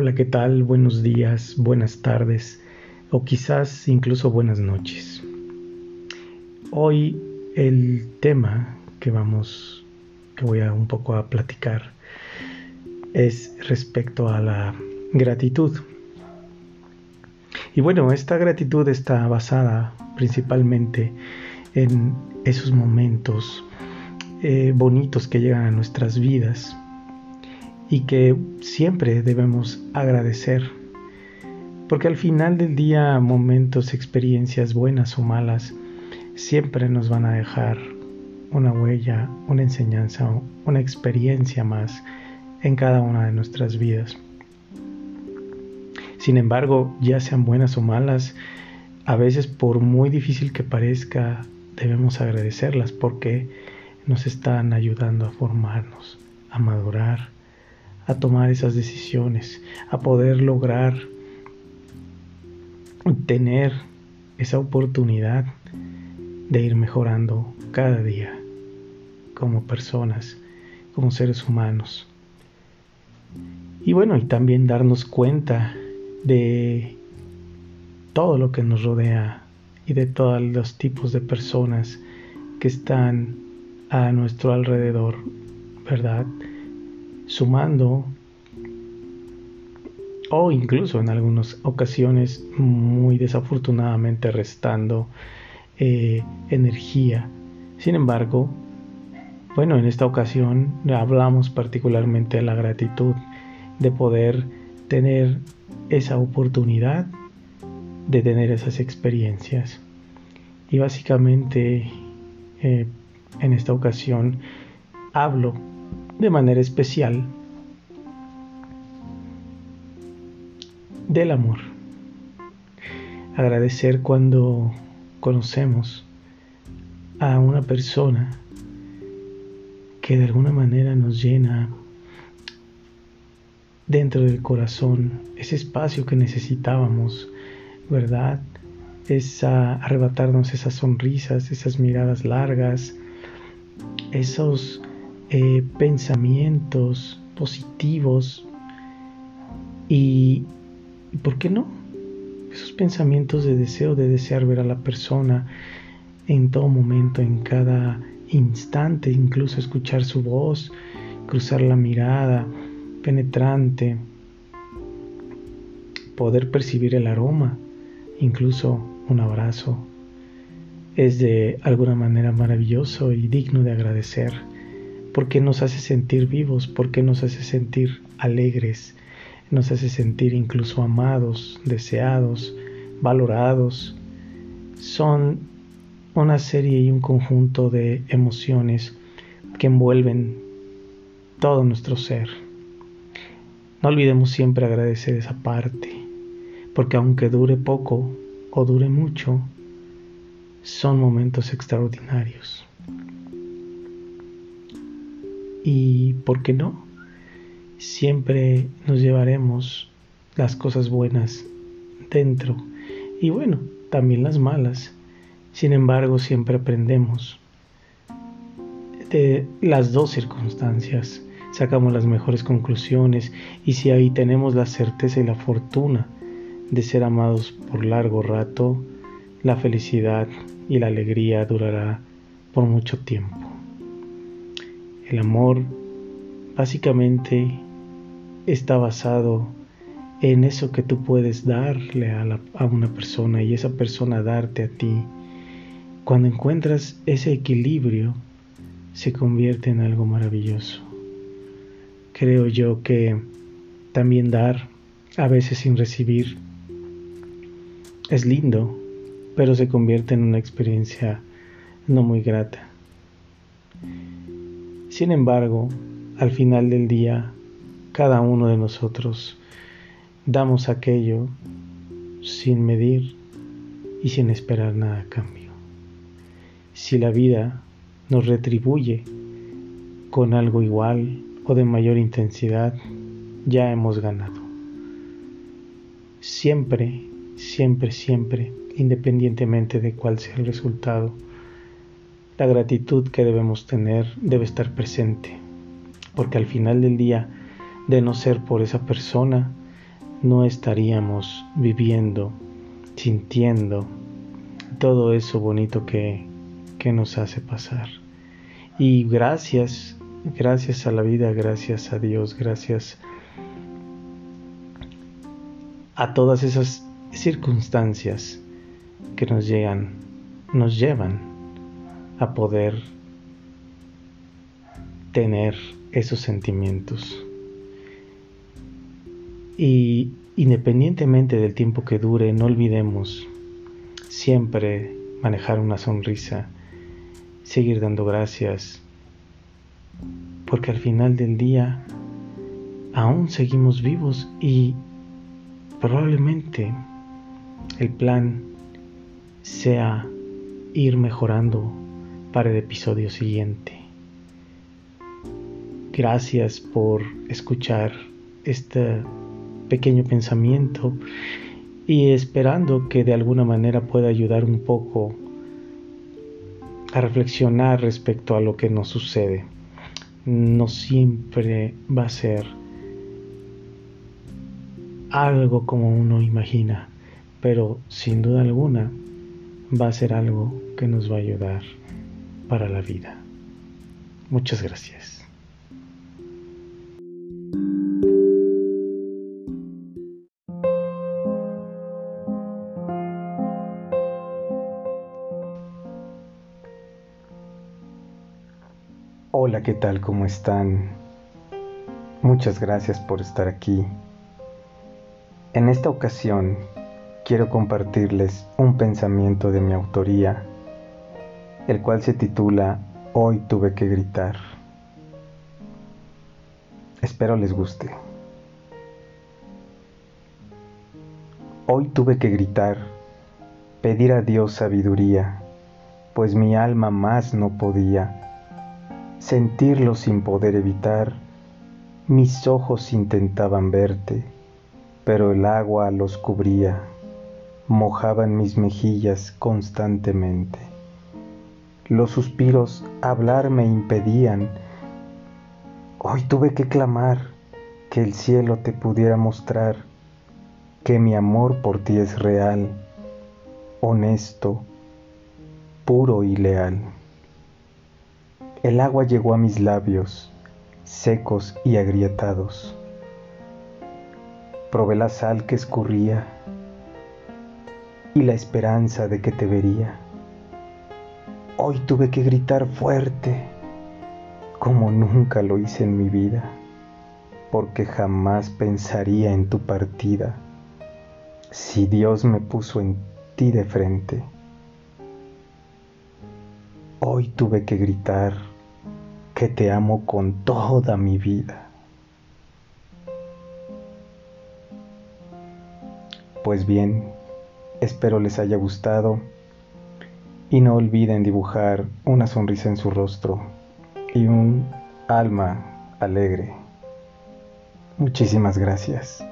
Hola, ¿qué tal? Buenos días, buenas tardes o quizás incluso buenas noches. Hoy el tema que vamos, que voy a un poco a platicar es respecto a la gratitud. Y bueno, esta gratitud está basada principalmente en esos momentos eh, bonitos que llegan a nuestras vidas y que siempre debemos agradecer. Porque al final del día momentos, experiencias buenas o malas siempre nos van a dejar una huella, una enseñanza, una experiencia más en cada una de nuestras vidas. Sin embargo, ya sean buenas o malas, a veces por muy difícil que parezca, debemos agradecerlas porque nos están ayudando a formarnos, a madurar, a tomar esas decisiones, a poder lograr tener esa oportunidad de ir mejorando cada día como personas, como seres humanos. Y bueno, y también darnos cuenta de todo lo que nos rodea y de todos los tipos de personas que están a nuestro alrededor, ¿verdad? Sumando o incluso en algunas ocasiones muy desafortunadamente restando eh, energía. Sin embargo, bueno, en esta ocasión hablamos particularmente de la gratitud, de poder tener esa oportunidad de tener esas experiencias. Y básicamente eh, en esta ocasión hablo de manera especial del amor. Agradecer cuando conocemos a una persona que de alguna manera nos llena dentro del corazón ese espacio que necesitábamos, ¿verdad? Es arrebatarnos esas sonrisas, esas miradas largas, esos eh, pensamientos positivos y, ¿por qué no? Esos pensamientos de deseo, de desear ver a la persona en todo momento, en cada instante, incluso escuchar su voz, cruzar la mirada penetrante, poder percibir el aroma, incluso un abrazo, es de alguna manera maravilloso y digno de agradecer porque nos hace sentir vivos, porque nos hace sentir alegres, nos hace sentir incluso amados, deseados, valorados. Son una serie y un conjunto de emociones que envuelven todo nuestro ser. No olvidemos siempre agradecer esa parte, porque aunque dure poco o dure mucho, son momentos extraordinarios. Y, ¿por qué no? Siempre nos llevaremos las cosas buenas dentro y bueno, también las malas. Sin embargo, siempre aprendemos de las dos circunstancias, sacamos las mejores conclusiones y si ahí tenemos la certeza y la fortuna de ser amados por largo rato, la felicidad y la alegría durará por mucho tiempo. El amor básicamente está basado en eso que tú puedes darle a, una persona y esa persona darte a ti. Cuando encuentras ese equilibrio, se convierte en algo maravilloso. Creo yo que también dar, a veces sin recibir, es lindo, pero se convierte en una experiencia no muy grata. Sin embargo, al final del día, cada uno de nosotros damos aquello sin medir y sin esperar nada a cambio. Si la vida nos retribuye con algo igual o de mayor intensidad, ya hemos ganado. Siempre, siempre, siempre, independientemente de cuál sea el resultado, la gratitud que debemos tener debe estar presente, porque al final del día, de no ser por esa persona, no estaríamos viviendo, sintiendo todo eso bonito que, que nos hace pasar. Y gracias, gracias a la vida, gracias a Dios, gracias a todas esas circunstancias que nos llegan, nos llevan a poder tener esos sentimientos. Y independientemente del tiempo que dure, no olvidemos siempre manejar una sonrisa, seguir dando gracias, porque al final del día aún seguimos vivos y probablemente el plan sea ir mejorando para el episodio siguiente. Gracias por escuchar este pequeño pensamiento y esperando que de alguna manera pueda ayudar un poco a reflexionar respecto a lo que nos sucede. No siempre va a ser algo como uno imagina, pero sin duda alguna va a ser algo que nos va a ayudar para la vida. Muchas gracias. Hola, ¿qué tal? ¿Cómo están? Muchas gracias por estar aquí. En esta ocasión quiero compartirles un pensamiento de mi autoría, el cual se titula Hoy tuve que gritar. Espero les guste. Hoy tuve que gritar, pedir a Dios sabiduría, pues mi alma más no podía sentirlo sin poder evitar. Mis ojos intentaban verte, pero el agua los cubría, mojaban mis mejillas constantemente. Los suspiros hablar me impedían. Hoy tuve que clamar que el cielo te pudiera mostrar que mi amor por ti es real, honesto, puro y leal. El agua llegó a mis labios, secos y agrietados. Probé la sal que escurría y la esperanza de que te vería. Hoy tuve que gritar fuerte, como nunca lo hice en mi vida, porque jamás pensaría en tu partida si Dios me puso en ti de frente. Hoy tuve que gritar que te amo con toda mi vida. Pues bien, espero les haya gustado y no olviden dibujar una sonrisa en su rostro y un alma alegre. Muchísimas gracias.